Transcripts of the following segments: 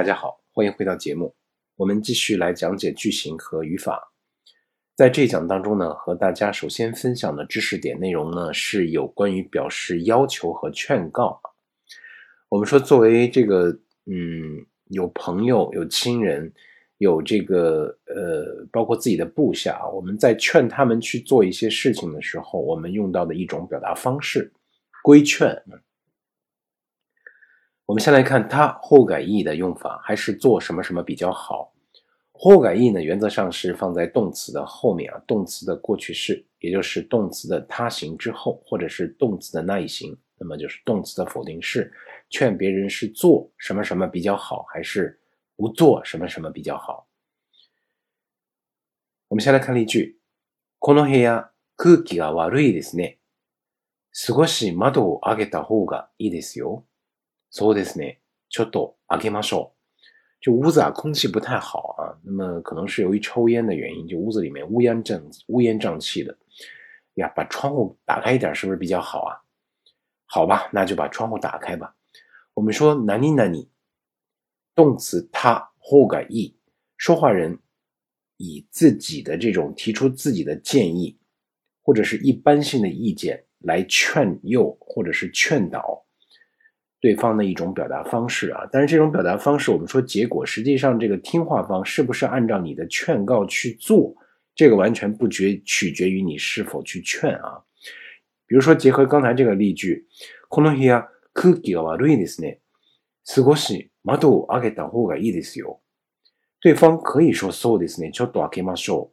大家好，欢迎回到节目。我们继续来讲解句型和语法。在这一讲当中呢，和大家首先分享的知识点内容呢，是有关于表示要求和劝告。我们说，作为这个，嗯，有朋友、有亲人、有这个，呃，包括自己的部下，我们在劝他们去做一些事情的时候，我们用到的一种表达方式，规劝。我们先来看它后改意的用法，还是做什么什么比较好？后改意呢，原则上是放在动词的后面啊，动词的过去式，也就是动词的他形之后，或者是动词的那一形，那么就是动词的否定式，劝别人是做什么什么比较好，还是不做什么什么比较好？我们先来看例句：この部屋空気が悪いですね。少し窓を開けた方がいいですよ。 そうですね。ちょっと開けましょう。就屋子啊，空气不太好啊。那么可能是由于抽烟的原因，就屋子里面乌烟瘴乌烟瘴气的。呀，把窗户打开一点，是不是比较好啊？好吧，那就把窗户打开吧。我们说哪里哪里，动词他后改意，说话人以自己的这种提出自己的建议，或者是一般性的意见来劝诱或者是劝导。 对方的一种表达方式啊，但是这种表达方式，我们说结果，实际上这个听话方是不是按照你的劝告去做，这个完全不决取决于你是否去劝啊。比如说，结合刚才这个例句，この部屋空気が悪いですね。少し窓を開けた方がいいですよ。对方可以说そうですね、ちょっと開けましょ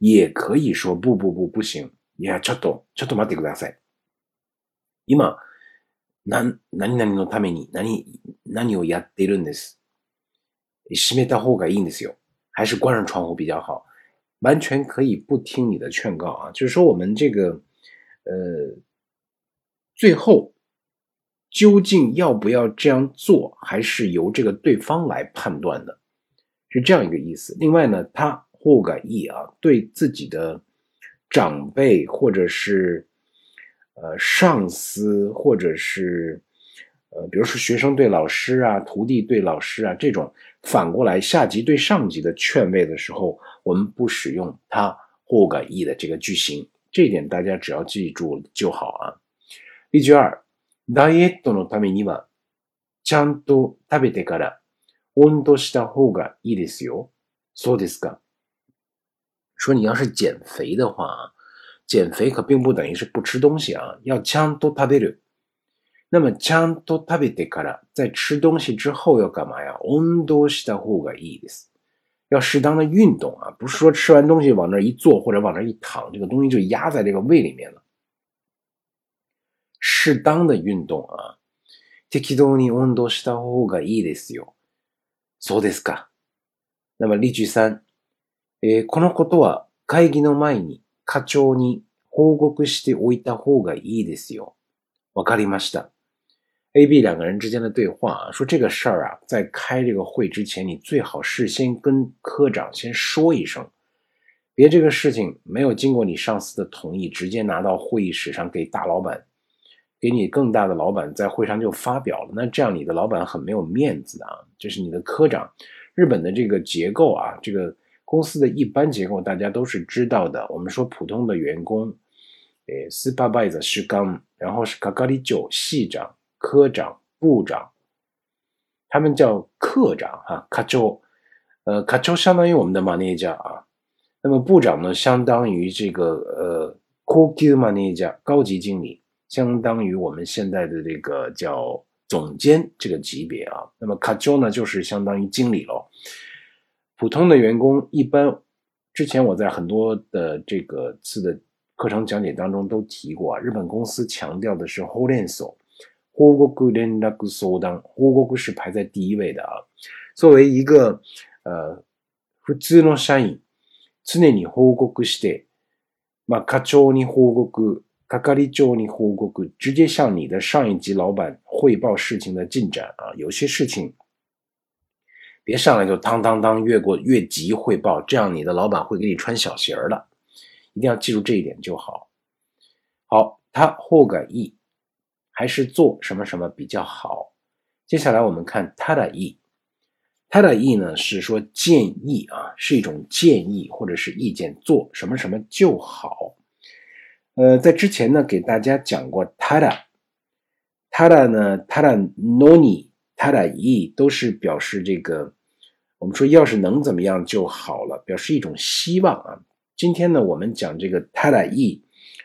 う，也可以说不不不不行，いやちょっとちょっと待ってください。今。 何、何々のために何、何をやっているんです。閉めた方がいいんですよ。还是关上窗户比较好。完全可以不听你的劝告啊，就是说我们这个，呃，最后究竟要不要这样做，还是由这个对方来判断的，是这样一个意思。另外呢，他或改意啊，对自己的长辈或者是。 呃，上司或者是呃，比如说学生对老师啊，徒弟对老师啊，这种反过来下级对上级的劝慰的时候，我们不使用他或改意的这个句型，这一点大家只要记住就好啊。例句二，ダイエットのためにはちゃんと食べてから温度した方がいいですよ。そうですか。说你要是减肥的话。 减肥可并不等于是不吃东西啊，要枪多食べる。那么枪多食べてから，在吃东西之后要干嘛呀？温度した方がいいです。要适当的运动啊，不是说吃完东西往那一坐或者往那一躺，这个东西就压在这个胃里面了。适当的运动啊，適当に運動した方がいいですよ。そうですか。那么例句三，えこのことは会議の前に。課長に報告しておいた方がいいですよ。わかりました。A、B 两个人之间的对话啊，说这个事儿啊，在开这个会之前，你最好事先跟科长先说一声，别这个事情没有经过你上司的同意，直接拿到会议室上给大老板，给你更大的老板在会上就发表了，那这样你的老板很没有面子啊。这是你的科长，日本的这个结构啊，这个。 公司的一般结构大家都是知道的。我们说普通的员工，诶，supervisor 是刚，然后是 kakari 九系长、科长、部长，他们叫课长哈，卡州，呃，卡州相当于我们的 manager 啊。那么部长呢，相当于这个呃，koku manager 高级经理，相当于我们现在的这个叫总监这个级别啊。那么卡州呢，就是相当于经理喽。普通的员工一般，之前我在很多的这个次的课程讲解当中都提过啊。日本公司强调的是 h o l e n s o 報告連絡相談，報告是排在第一位的啊。作为一个呃普通の社員、常に報告して、まあ課長に報告、係長に報告，直接向你的上一级老板汇报事情的进展啊。有些事情。 别上来就当当当越过越级汇报，这样你的老板会给你穿小鞋的，一定要记住这一点就好。好，他或改意还是做什么什么比较好？接下来我们看他的意，它的意呢是说建议啊，是一种建议或者是意见，做什么什么就好。呃，在之前呢给大家讲过，它的它的呢，它的 noni，它的意都是表示这个，我们说要是能怎么样就好了，表示一种希望啊。今天呢，我们讲这个它的意，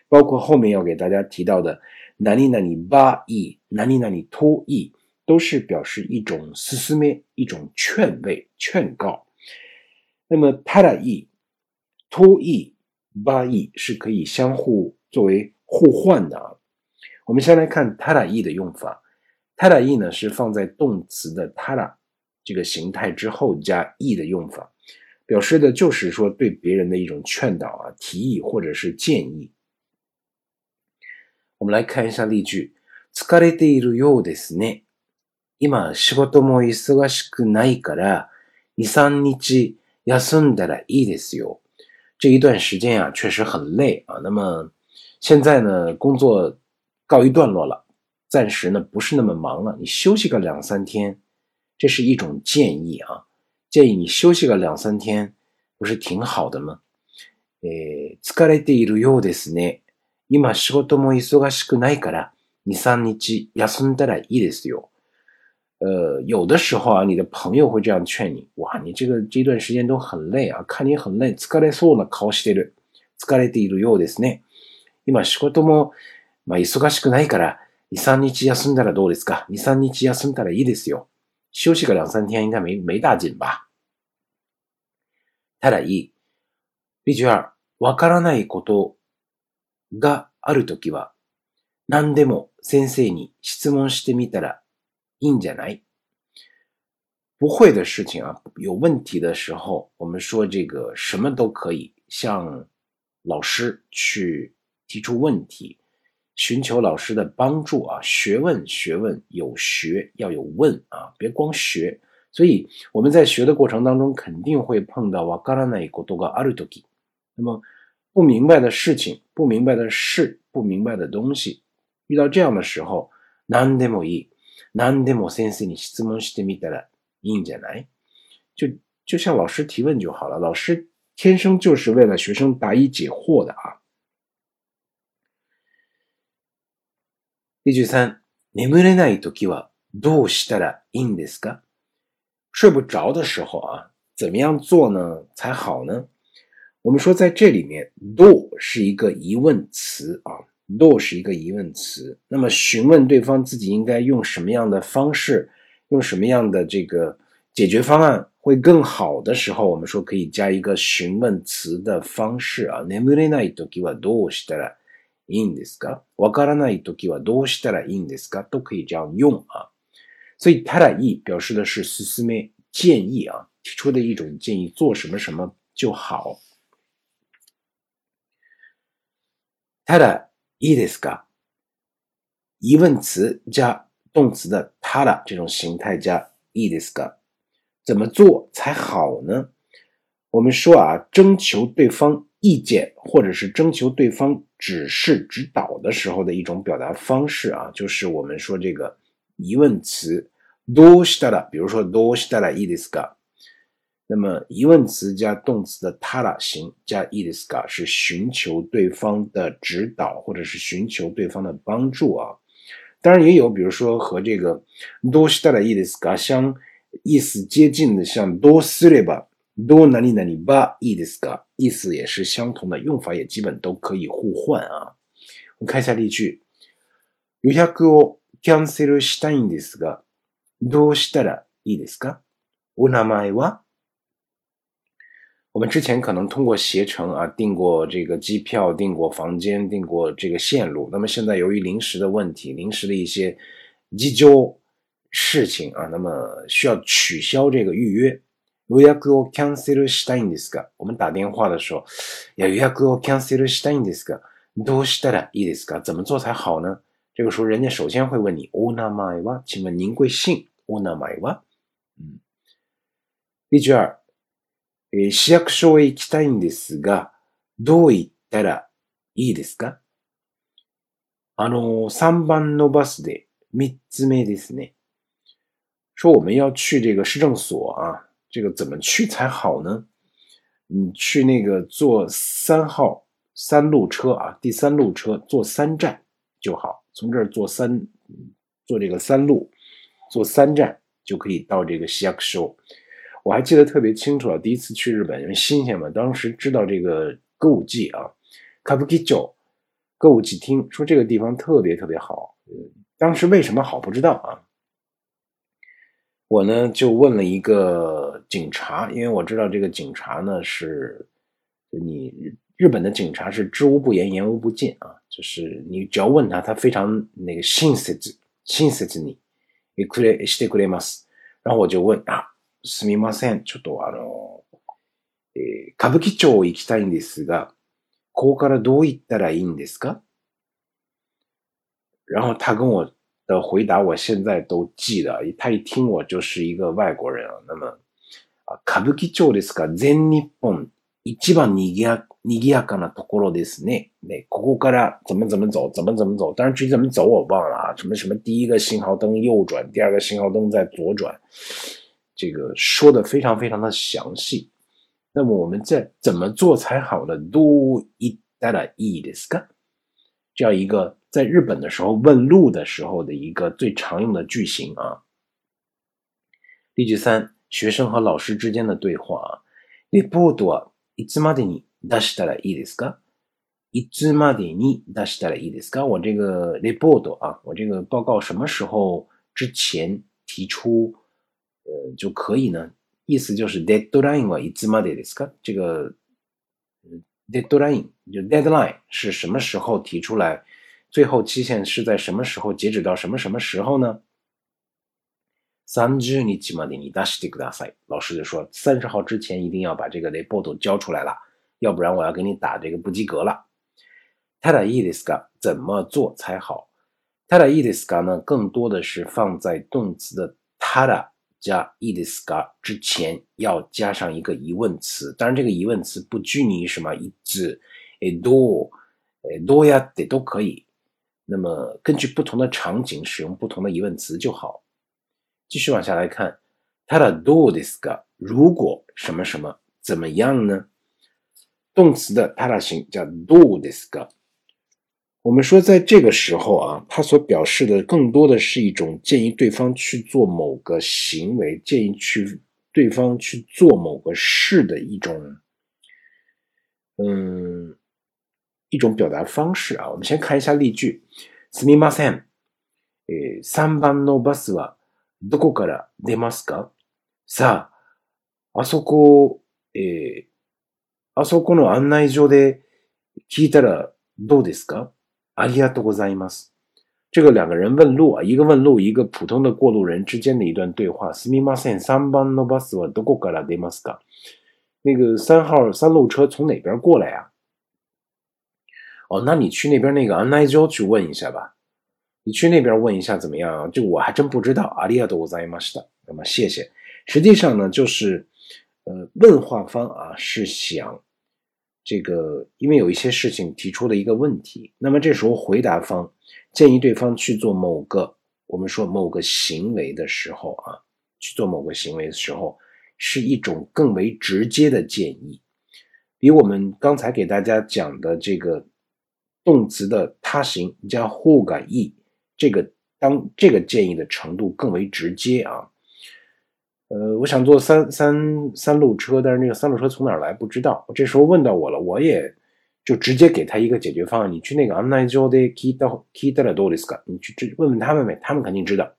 包括后面要给大家提到的哪里哪里巴意，哪里哪里托意。都是表示一种思思咩，一种劝慰、劝告。那么他的意、托意、巴意是可以相互作为互换的啊。我们先来看他的意的用法。他的意呢是放在动词的他的这个形态之后加意的用法，表示的就是说对别人的一种劝导啊、提议或者是建议。我们来看一下例句：疲れているようですね。今仕事も忙しくないから、二三日休んだらいいですよ。这一段时间啊，确实很累啊。那么现在呢，工作告一段落了，暂时呢不是那么忙了，你休息个两三天， 这是一种建议啊。建议你休息个两三天，不是挺好的吗？え、疲れているようですね。今仕事も忙しくないから、二三日休んだらいいですよ。呃，有的时候啊，你的朋友会这样劝你：哇，你这个这段时间都很累啊，看你很累。疲れそうな顔してる。疲れているようですね。今仕事もまあ忙しくないから二三日休んだらどうですか？二三日休んだらいいですよ。休息个两三天应该没没大紧吧？ただいい。例句二、わからないことがあるときは何でも先生に質問してみたら硬件来，不会的事情啊，有问题的时候，我们说这个什么都可以向老师去提出问题， 寻求老师的帮助啊。学问学问有学要有问啊，别光学。所以我们在学的过程当中，肯定会碰到わからないことがあるとき。那么不明白的事情、不明白的事、不明白的东西，遇到这样的时候，何でもいい。何でも先生に質問してみたらいいんじゃない就就向老师提问就好了。老师天生就是为了学生答疑解惑的啊。 例句三、眠れないときはどうしたらいいんですか睡不着的时候啊，怎么样做呢才好呢？我们说在这里面，do 是一个疑问词啊。do 是一个疑问词，那么询问对方自己应该用什么样的方式，用什么样的这个解决方案会更好的时候，我们说可以加一个询问词的方式啊。眠れないときはどうしたら いいんですか？わからないときはどうしたらいいんですか？都可以这样用啊。所以ただい表示的是すすめ建议啊，提出的一种建议，做什么什么就好。ただいいですか？疑问词加动词的他的这种形态加いいですか？怎么做才好呢？我们说啊，征求对方意见或者是征求对方 指示指导的时候的一种表达方式啊，就是我们说这个疑问词どうしたら，比如说どうしたらいいですか？那么疑问词加动词的他ら形加いですか是寻求对方的指导或者是寻求对方的帮助啊。当然也有，比如说和这个どうしたらいいですか相意思接近的，像どうすれば、 どうなになにばいいですか，意思也是相同的，用法也基本都可以互换啊。我们看一下例句：予約をキャンセルしたいんですが、どうしたらいいですか？お名前は？我们之前可能通过携程啊订过这个机票、订过房间、订过这个线路。那么现在由于临时的问题、临时的一些急救事情啊，那么需要取消这个预约。 予約をキャンセルしたいんですが，我们打电话的时候，要予約をキャンセルしたいんですが、どうしたらいいですか？怎么做才好呢？这个时候，人家首先会问你お名前は？请问您贵姓？お名前は？嗯，例句二。え、市役所へ行きたいんですが、どう行ったらいいですか？あのー、3番のバスで3つ目ですね。说我们要去这个市政所啊，这个怎么去才好呢？你去那个坐三号三路车啊，第三路车坐三站就好，从这儿坐三坐这个三路，坐三站就可以到这个西亚克州。我还记得特别清楚啊，第一次去日本因为新鲜嘛，当时知道这个歌舞伎啊，卡布基酒歌舞伎厅，说这个地方特别特别好。当时为什么好不知道啊？我呢就问了一个警察，因为我知道这个警察呢是，你日本的警察是知无不言，言无不尽啊，就是你只要问他，他非常那个亲切，亲切你，也可以してくれます。然后我就问啊。すみません。ちょっとあの、えー、歌舞伎町行きたいんですが、ここからどう行ったらいいんですか然后他跟我 的回答，我现在都记得。他一听我就是一个外国人啊。那么啊，歌舞伎町ですか全日本一番賑や賑やかなところですね。ね、ここから怎么怎么走，怎么怎么走。当然具体怎么走我忘了啊。什么什么第一个信号灯右转，第二个信号灯再左转。这个说的非常非常的详细，那么我们在怎么做才好呢？Do it that is 这样一个在日本的时候问路的时候的一个最常用的句型啊。例句三：学生和老师之间的对话啊。レポートはいつまでに出したらいいですか？いつまでに出したらいいですか？我这个 report 啊，我这个报告什么时候之前提出？呃，就可以呢。意思就是 deadline はいつまでですか？这个 deadline 就 deadline 是什么时候提出来？最后期限是在什么时候？截止到什么什么时候呢？三十日までに出してください。老师就说三十号之前一定要把这个 report 交出来了，要不然我要给你打这个不及格了。ただいいですか？怎么做才好？ただいいですか呢？更多的是放在动词的ただ。 加 i d s ka 之前要加上一个疑问词，当然这个疑问词不拘泥于什么一字，诶多，诶多呀得都可以。那么根据不同的场景使用不同的疑问词就好。继续往下来看，它的 do this ka 如果什么什么怎么样呢？动词的它的形叫 do this ka。我们说，在这个时候啊，它所表示的更多的是一种建议对方去做某个行为，建议去对方去做某个事的一种，嗯，一种表达方式啊。我们先看一下例句：すみません。え、三番のバスはどこから出ますか？さあ、あそこ、え、あそこの案内所で聞いたらどうですか？ 阿里亚多ございます。这个两个人问路啊，一个问路，一个普通的过路人之间的一段对话。すみません、三番のバスはどこから出ますか？那个三号三路车从哪边过来呀？哦，那你去那边那个案内所去问一下吧。你去那边问一下怎么样？这我还真不知道。阿里亚多ございました。那么谢谢。实际上呢，就是呃，问话方啊是想。 这个，因为有一些事情提出了一个问题，那么这时候回答方建议对方去做某个，我们说某个行为的时候啊，去做某个行为的时候，是一种更为直接的建议，比我们刚才给大家讲的这个动词的他形加后感意，这个当这个建议的程度更为直接啊。呃，我想坐三三三路车，但是那个三路车从哪儿来不知道。这时候问到我了，我也就直接给他一个解决方案。你去那个 a n i j o de kita kita do this 你去问问他们呗，他们肯定知道。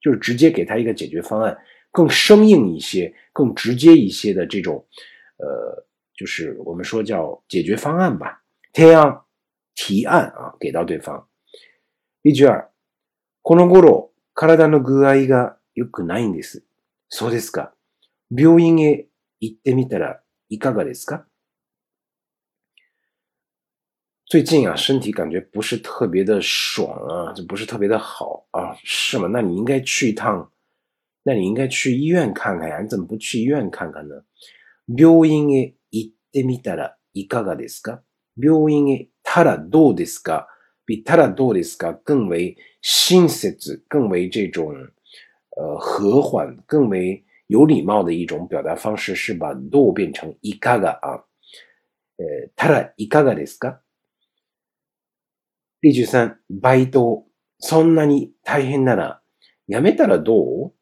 就是直接给他一个解决方案，更生硬一些、更直接一些的这种，呃，就是我们说叫解决方案吧。提案提案啊，给到对方。例句二、この頃体の具合が良くないんです。 そうですか。病院へ行ってみたらいかがですか？最近啊，身体感觉不是特别的爽啊，就不是特别的好啊，是吗？那你应该去一趟，那你应该去医院看看呀。你怎么不去医院看看呢？病院へ行ってみたらいかがですか？病院へたらどうですか？比たらどうですか？更为親切，更为这种。呃和缓、更为有礼貌的一种表达方式是把 do 变成いかが啊。呃，ただいかがですか？例句三，バイトそんなに大変ならやめたらどう？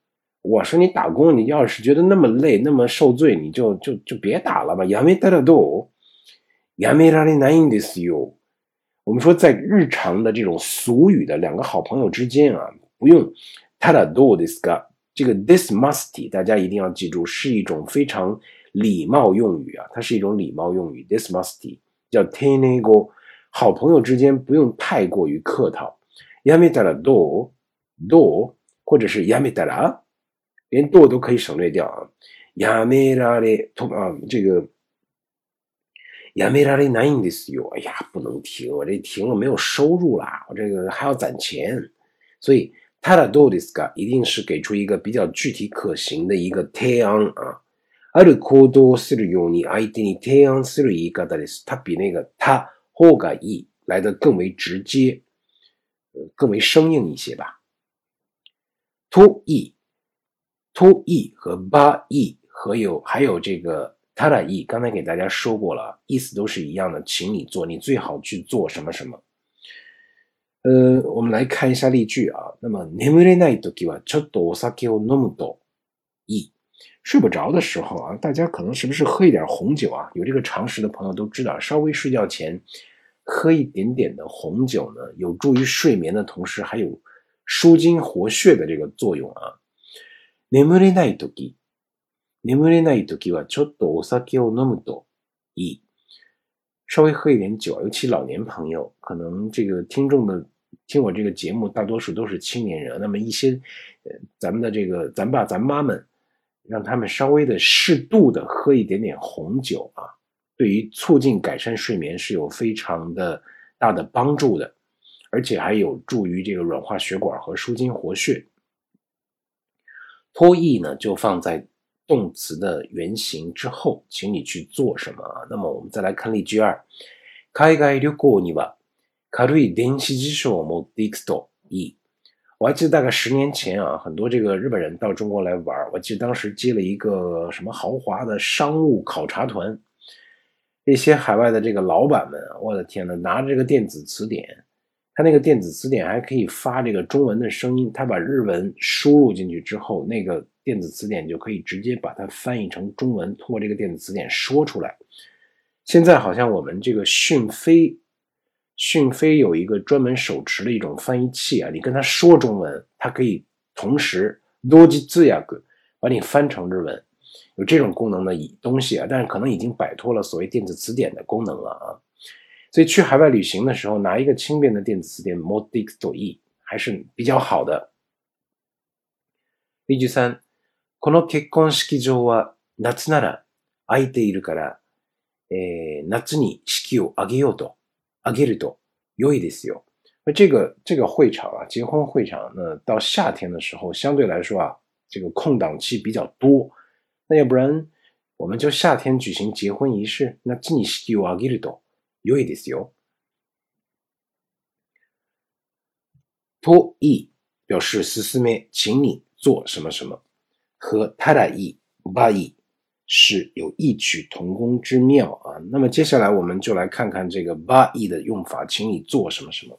我说你打工，你要是觉得那么累、那么受罪，你就就就别打了吧。やめたらどう？やめられないんですよ。我们说，在日常的这种俗语的两个好朋友之间啊，不用 ただどうですか？这个 this must 大家一定要记住，是一种非常礼貌用语啊，它是一种礼貌用语。this must 叫 tenego，好朋友之间不用太过于客套。やめたらどう？どう？或者是やめたら？连 do 都可以省略掉啊。やめられと啊，这个やめられないんですよ。哎呀，不能停，我这停了没有收入啦，我这个还要攒钱。所以 ただどうですか一定是给出一个比较具体可行的一个提案啊。ある行動をするように相手に提案する言い方です。它比那个他方がいい来的更为直接，呃，更为生硬一些吧。とい to e 和 ba e 和有还有这个 tada e，刚才给大家说过了，意思都是一样的，请你做，你最好去做什么什么。 呃，我们来看一下例句啊。那么眠れないときはちょっとお酒を飲むといい。睡不着的时候啊，大家可能是不是喝一点红酒啊？有这个常识的朋友都知道，稍微睡觉前喝一点点的红酒呢，有助于睡眠的同时，还有舒筋活血的这个作用啊。眠れないとき、眠れないときはちょっとお酒を飲むといい。 稍微喝一点酒，尤其老年朋友，可能这个听众的听我这个节目，大多数都是青年人。那么一些呃，咱们的这个咱爸咱妈们，让他们稍微的适度的喝一点点红酒啊，对于促进改善睡眠是有非常的大的帮助的，而且还有助于这个软化血管和舒筋活血。脱意呢，就放在动词的原形之后，请你去做什么啊？那么我们再来看例句二。海外旅行には軽い電子辞書を持っていくといい。我还记得大概十年前啊，很多这个日本人到中国来玩，我记得当时接了一个什么豪华的商务考察团，一些海外的这个老板们，我的天呐，拿着这个电子词典。它那个电子词典还可以发这个中文的声音，它把日文输入进去之后，那个 电子词典就可以直接把它翻译成中文，通过这个电子词典说出来。现在好像我们这个讯飞，讯飞有一个专门手持的一种翻译器啊，你跟他说中文，它可以同时逻辑字呀个把你翻成日文，有这种功能的东西啊，但是可能已经摆脱了所谓电子词典的功能了啊。所以去海外旅行的时候，拿一个轻便的电子词典 Modix 译还是比较好的。例句三：この結婚式場は夏なら空いているから、え夏に式を挙げようと、挙げると良いですよ。这个这个会场啊，结婚会场，那到夏天的时候，相对来说啊，这个空档期比较多。那要不然，我们就夏天举行结婚仪式。那夏に式を挙げると。良いですよ。とい表示進め，请你做什么什么，和ただいばい是有异曲同工之妙啊。那么接下来我们就来看看这个ばい的用法，请你做什么什么。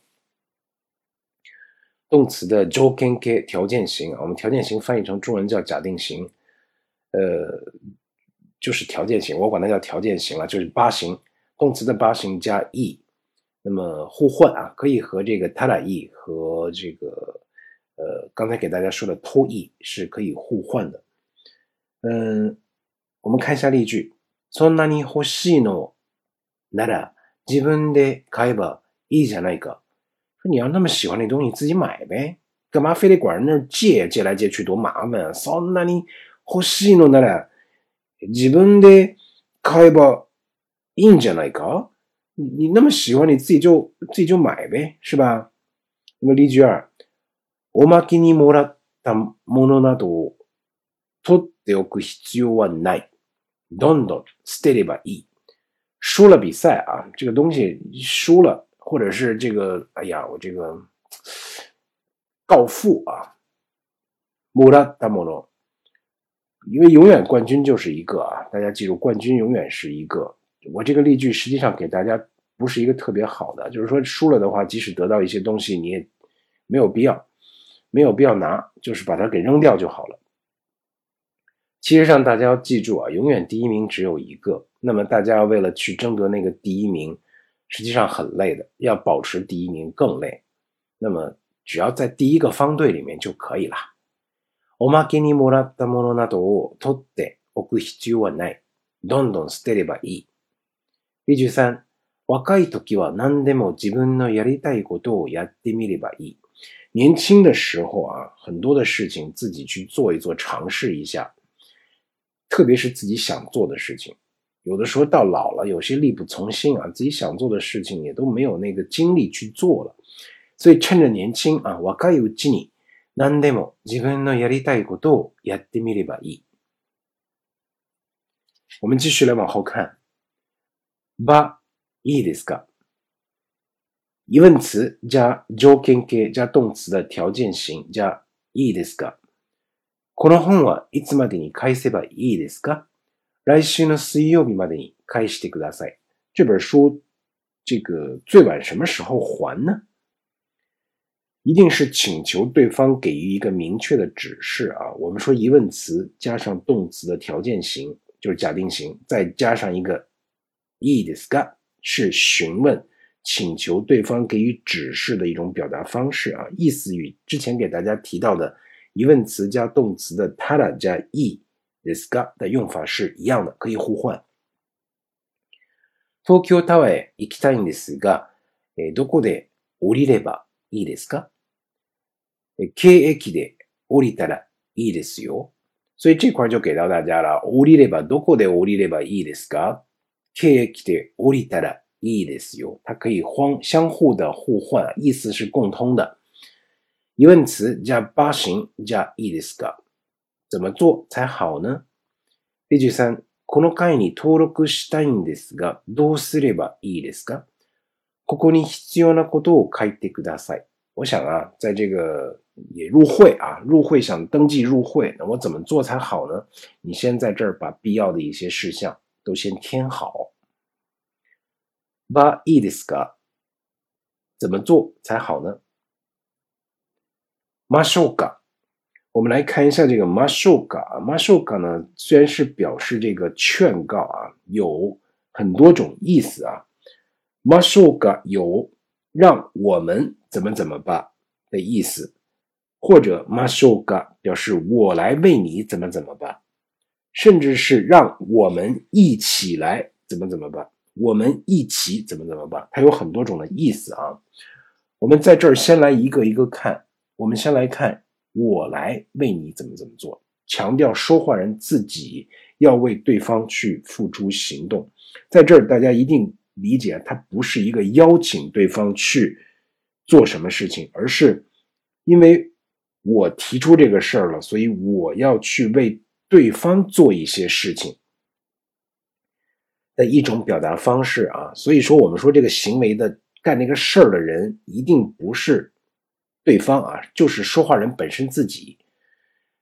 动词的条件形条件型啊，我们条件型翻译成中文叫假定型，呃，就是条件型，我管它叫条件型了，就是八型。动词的八形加 e，那么互换啊，可以和这个 tada e 和这个 呃刚才给大家说的 to e 是可以互换的。嗯，我们看一下例句：そんなに欲しいのなら自分で買えばいいじゃないか。说你要那么喜欢那东西，自己买呗，干嘛非得管人那儿借？借来借去多麻烦啊！そんなに欲しいのなら自分で買えば印じゃないか？你你那么喜欢，你自己就自己就买呗，是吧？那么例句二， おまけにもらったものなどを取っておく必要はない。どんどん捨てればいい。输了比赛啊，这个东西输了，或者是这个，哎呀，我这个告负啊， もらったもの。因为永远冠军就是一个啊，大家记住，冠军永远是一个。我这个例句实际上给大家不是一个特别好的，就是说输了的话，即使得到一些东西，你也没有必要， 没有必要拿，就是把它给扔掉就好了。其实上，大家要记住啊，永远第一名只有一个。那么大家为了去争得那个第一名，实际上很累的，要保持第一名更累。那么只要在第一个方队里面就可以了。おまけにもらったものなどを取っておく必要はない。どんどん捨てればいい。例句三、若い時は何でも自分のやりたいことをやってみればいい。 年轻的时候啊，很多的事情自己去做一做，尝试一下。特别是自己想做的事情，有的时候到老了，有些力不从心啊，自己想做的事情也都没有那个精力去做了。所以趁着年轻啊，若いうちに何でも自分のやりたいことをやってみればいい。我们继续来往后看。ばいいですか？ 疑问词加条件形加动词的条件型加いいですか？この本はいつまでに返せばいいですか？来週の水曜日までに返してください。这本书，这个最晚什么时候还呢？一定是请求对方给予一个明确的指示啊。我们说疑问词加上动词的条件型就是假定型，再加上一个いいですか是询问、请求对方给予指示的一种表达方式啊。意思与之前给大家提到的。疑问词加动词的ただ加 e this ga 的用法是一样的，可以互换。東京タワーへ行きたいんですが、えどこで降りればいいですか？え？京駅で降りたらいいですよ。所以这块就给到大家了。降りればどこで降りればいいですか？京駅で降りたらいいですよ。它可以相相互的互换，意思是共通的。疑问词加八形加いいですか？怎么做才好呢？例句三、この会に登録したいんですが、どうすればいいですか？ここに必要なことを書いてください。我想啊，在这个也入会啊，入会想登记入会，那我怎么做才好呢？你先在这儿把必要的一些事项都先填好。ばいいですか？怎么做才好呢？马修嘎，我们来看一下这个马修嘎。马修嘎呢，虽然是表示这个劝告啊，有很多种意思啊。马修嘎有让我们怎么怎么办的意思，或者马修嘎表示我来为你怎么怎么办，甚至是让我们一起来怎么怎么办， 我们一起怎么怎么办，它有很多种的意思啊。我们在这儿先来一个一个看。我们先来看，我来为你怎么怎么做，强调说话人自己要为对方去付出行动。在这儿，大家一定理解，它不是一个邀请对方去做什么事情，而是因为我提出这个事儿了，所以我要去为对方做一些事情的一种表达方式啊。所以说，我们说这个行为的干那个事儿的人，一定不是。对方啊，就是说话人本身自己。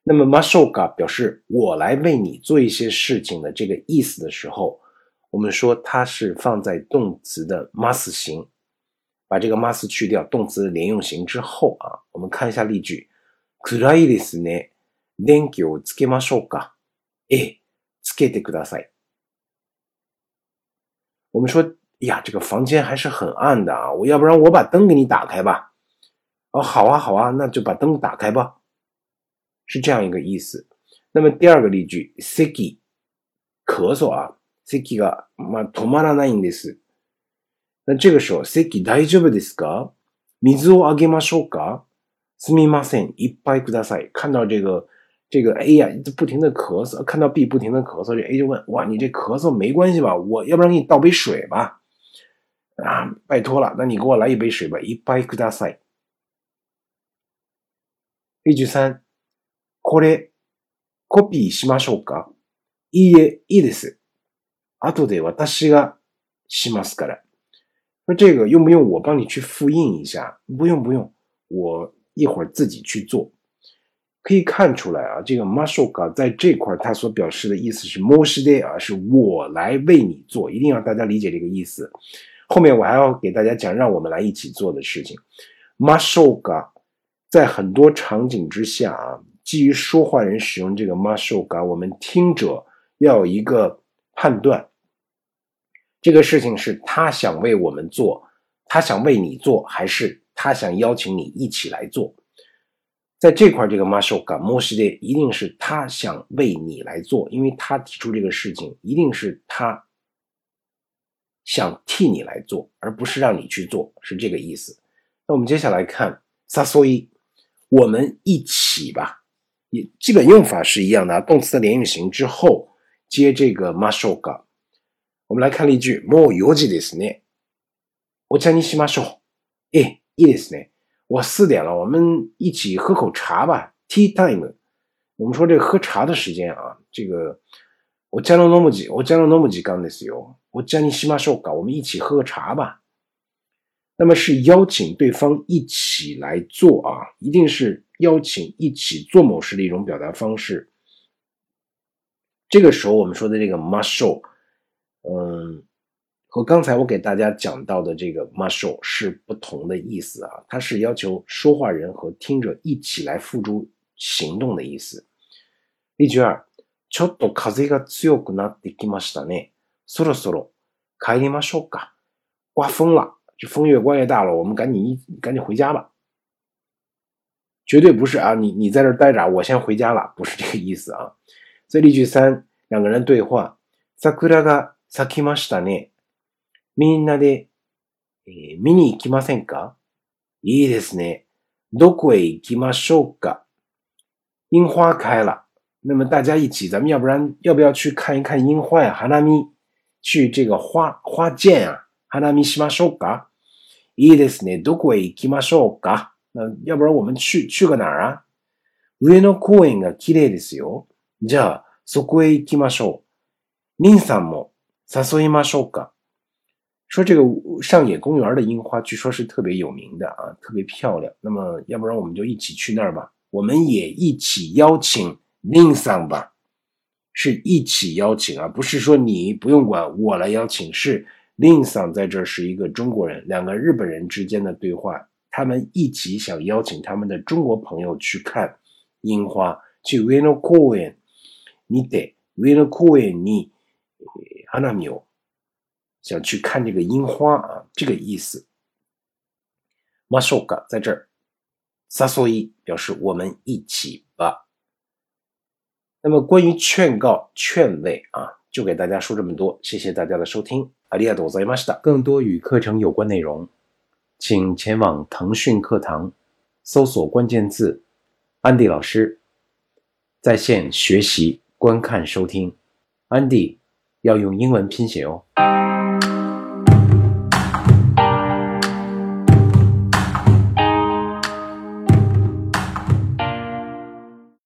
那么 m a s o g a 表示我来为你做一些事情的这个意思的时候，我们说它是放在动词的 mas 形，把这个 mas 去掉，动词连用型之后啊，我们看一下例句。暗いですね。電気をつけましょうか？え、つけてください。 我们说呀，这个房间还是很暗的啊，我要不然我把灯给你打开吧。哦，好啊，好啊，那就把灯打开吧，是这样一个意思。那么第二个例句，seki 咳嗽啊，seki がま止まらないんです。那这个时候，seki 大丈夫ですか？水をあげましょうか？すみません、いっぱいください。看到这个 这个 A 呀，不停的咳嗽，看到 B 不停的咳嗽，这 A 就问：哇，你这咳嗽没关系吧？我要不然给你倒杯水吧？啊，拜托了，那你给我来一杯水吧。いっぱいください。例句三、これ、コピーしましょうかいいえ、いいです。後で私がしますから。那这个用不用我帮你去复印一下？不用不用，我一会儿自己去做。 可以看出来啊，这个 mashoka 在这块它所表示的意思是 moshide 啊，是我来为你做，一定要大家理解这个意思。后面我还要给大家讲，让我们来一起做的事情。mashoka 在很多场景之下啊，基于说话人使用这个 mashoka，我们听者要有一个判断，这个事情是他想为我们做，他想为你做，还是他想邀请你一起来做。在这块，这个 Marshall 感莫西的一定是他想为你来做，因为他提出这个事情，一定是他想替你来做，而不是让你去做，是这个意思。那我们接下来看萨索伊，我们一起吧，也基本用法是一样的啊，动词的连用型之后接这个 Marshall 感。我们来看例句：もう4時ですね。お茶にしましょう。え、いいですね。 我四点了，我们一起喝口茶吧。Tea time，我们说这个喝茶的时间啊，这个我加了那么几，我加了那么几缸的油，我加你西马寿搞，我们一起喝个茶吧。那么是邀请对方一起来做啊，一定是邀请一起做某事的一种表达方式。这个时候我们说的这个 muscle，嗯。和刚才我给大家讲到的这个 muscle 是不同的意思啊，它是要求说话人和听者一起来付诸行动的意思。例句二，ちょっと風が強くなってきましたね。そろそろ帰りましょうか。刮风了，这风越刮越大了，我们赶紧一赶紧回家吧。绝对不是啊，你你在这待着，我先回家了，不是这个意思啊。所以例句三，两个人对话，桜が咲きましたね。 みんなで、えー、見に行きませんかいいですね。どこへ行きましょうか樱花开了，那么大家一起，咱们要不然要不要去看一看樱花呀？哈拉米，去这个花花见啊？哈拉米しましょうかいいですね。どこへ行きましょうか那要不然我们去去个哪儿啊？上野公園が綺麗ですよ。じゃあ、そこへ行きましょう。リンさんも誘いましょうか说这个上野公园的樱花，据说是特别有名的啊，特别漂亮。那么，要不然我们就一起去那儿吧？我们也一起邀请林桑吧，是一起邀请啊，不是说你不用管，我来邀请。是林桑在这儿是一个中国人，两个日本人之间的对话，他们一起想邀请他们的中国朋友去看樱花，去上野公園にて上野公園に花見を。 想去看这个樱花啊，这个意思。Mashoka 在这儿，sasoi 表示我们一起吧。那么关于劝告、劝慰啊，就给大家说这么多。谢谢大家的收听，阿里亚多在马西达。更多与课程有关内容，请前往腾讯课堂，搜索关键字“安迪老师”，在线学习、观看、收听。安迪要用英文拼写哦。